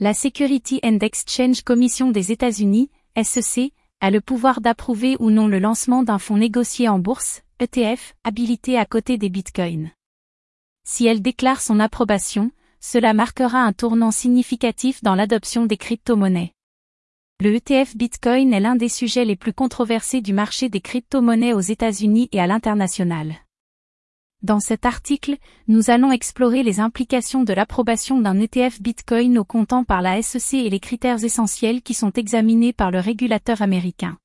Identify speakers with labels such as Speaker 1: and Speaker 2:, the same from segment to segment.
Speaker 1: La Security and Exchange Commission des États-Unis, SEC, a le pouvoir d'approuver ou non le lancement d'un fonds négocié en bourse, ETF, habilité à côté des bitcoins. Si elle déclare son approbation, cela marquera un tournant significatif dans l'adoption des crypto-monnaies. Le ETF Bitcoin est l'un des sujets les plus controversés du marché des crypto-monnaies aux États-Unis et à l'international. Dans cet article, nous allons explorer les implications de l'approbation d'un ETF Bitcoin au comptant par la SEC et les critères essentiels qui sont examinés par le régulateur américain.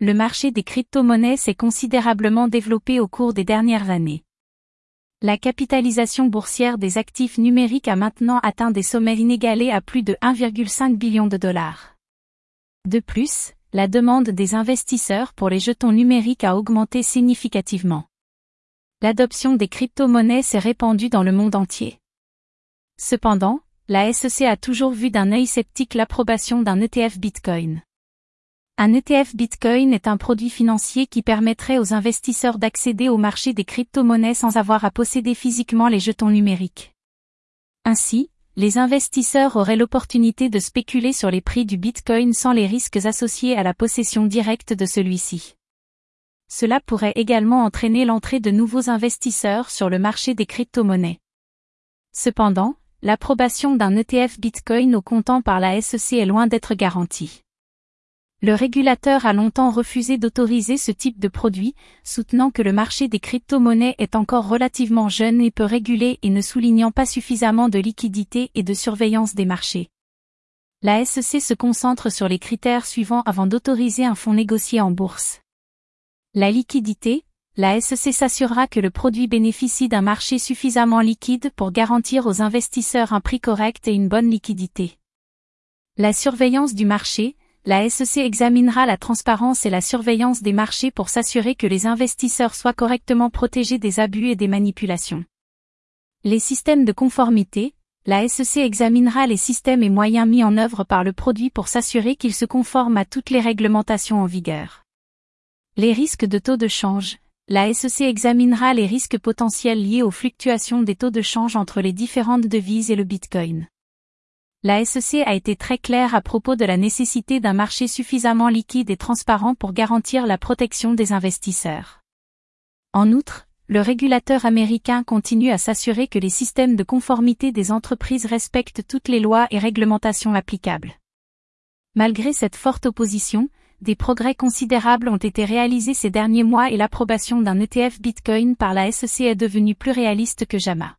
Speaker 1: Le marché des crypto-monnaies s'est considérablement développé au cours des dernières années. La capitalisation boursière des actifs numériques a maintenant atteint des sommets inégalés à plus de 1,5 billion de dollars. De plus, la demande des investisseurs pour les jetons numériques a augmenté significativement. L'adoption des crypto-monnaies s'est répandue dans le monde entier. Cependant, la SEC a toujours vu d'un œil sceptique l'approbation d'un ETF Bitcoin. Un ETF Bitcoin est un produit financier qui permettrait aux investisseurs d'accéder au marché des crypto-monnaies sans avoir à posséder physiquement les jetons numériques. Ainsi, les investisseurs auraient l'opportunité de spéculer sur les prix du Bitcoin sans les risques associés à la possession directe de celui-ci. Cela pourrait également entraîner l'entrée de nouveaux investisseurs sur le marché des crypto-monnaies. Cependant, l'approbation d'un ETF Bitcoin au comptant par la SEC est loin d'être garantie. Le régulateur a longtemps refusé d'autoriser ce type de produit, soutenant que le marché des crypto-monnaies est encore relativement jeune et peu régulé et ne soulignant pas suffisamment de liquidité et de surveillance des marchés. La SEC se concentre sur les critères suivants avant d'autoriser un fonds négocié en bourse. La liquidité, la SEC s'assurera que le produit bénéficie d'un marché suffisamment liquide pour garantir aux investisseurs un prix correct et une bonne liquidité. La surveillance du marché, la SEC examinera la transparence et la surveillance des marchés pour s'assurer que les investisseurs soient correctement protégés des abus et des manipulations. Les systèmes de conformité, la SEC examinera les systèmes et moyens mis en œuvre par le produit pour s'assurer qu'ils se conforment à toutes les réglementations en vigueur. Les risques de taux de change. La SEC examinera les risques potentiels liés aux fluctuations des taux de change entre les différentes devises et le Bitcoin la SEC a été très claire à propos de la nécessité d'un marché suffisamment liquide et transparent pour garantir la protection des investisseurs. En outre, le régulateur américain continue à s'assurer que les systèmes de conformité des entreprises respectent toutes les lois et réglementations applicables. Malgré cette forte opposition, des progrès considérables ont été réalisés ces derniers mois et l'approbation d'un ETF Bitcoin par la SEC est devenue plus réaliste que jamais.